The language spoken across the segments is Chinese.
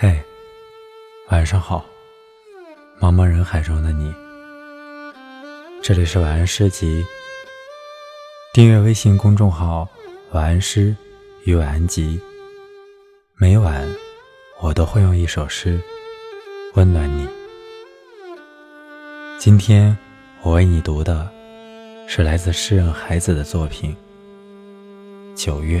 嘿，晚上好，茫茫人海中的你。这里是晚安诗集，订阅微信公众号“晚安诗与晚安集”，每晚我都会用一首诗温暖你。今天我为你读的是来自诗人孩子的作品《九月》。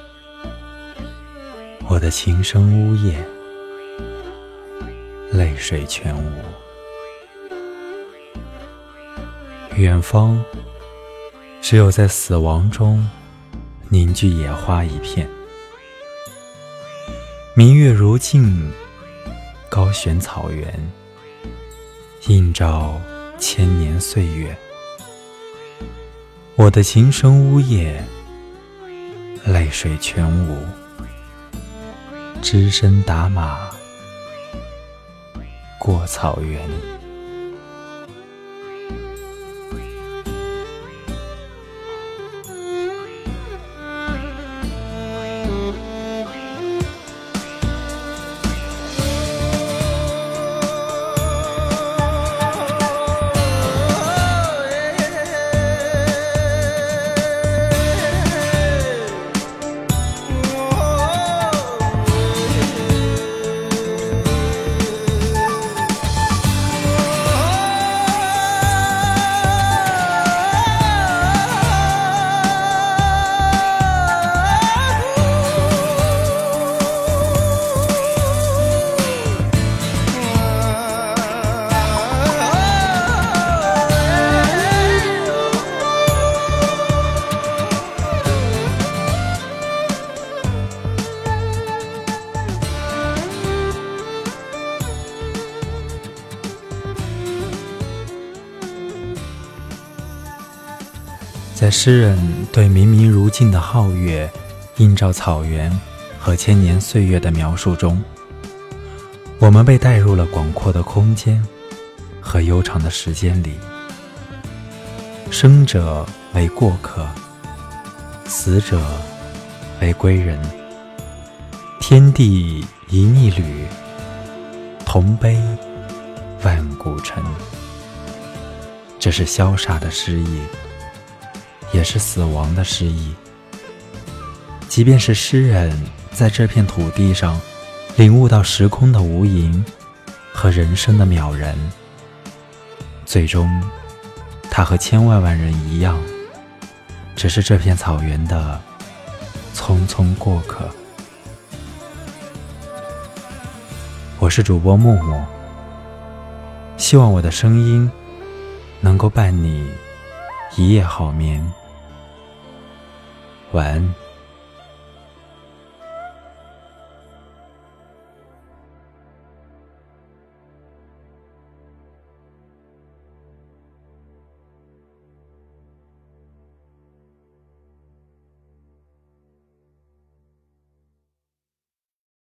我的琴声呜咽，泪水全无。远方，只有在死亡中凝聚野花一片。明月如镜，高悬草原，映照千年岁月。我的琴声呜咽，泪水全无。只身打马过草原。在诗人对明明如镜的皓月映照草原和千年岁月的描述中，我们被带入了广阔的空间和悠长的时间里。生者为过客，死者为归人。天地一逆旅，同悲万古尘。这是潇洒的诗意。也是死亡的诗意。即便是诗人在这片土地上领悟到时空的无垠和人生的渺然，最终，他和千万万人一样，只是这片草原的匆匆过客。我是主播木木，希望我的声音能够伴你一夜好眠。晚安。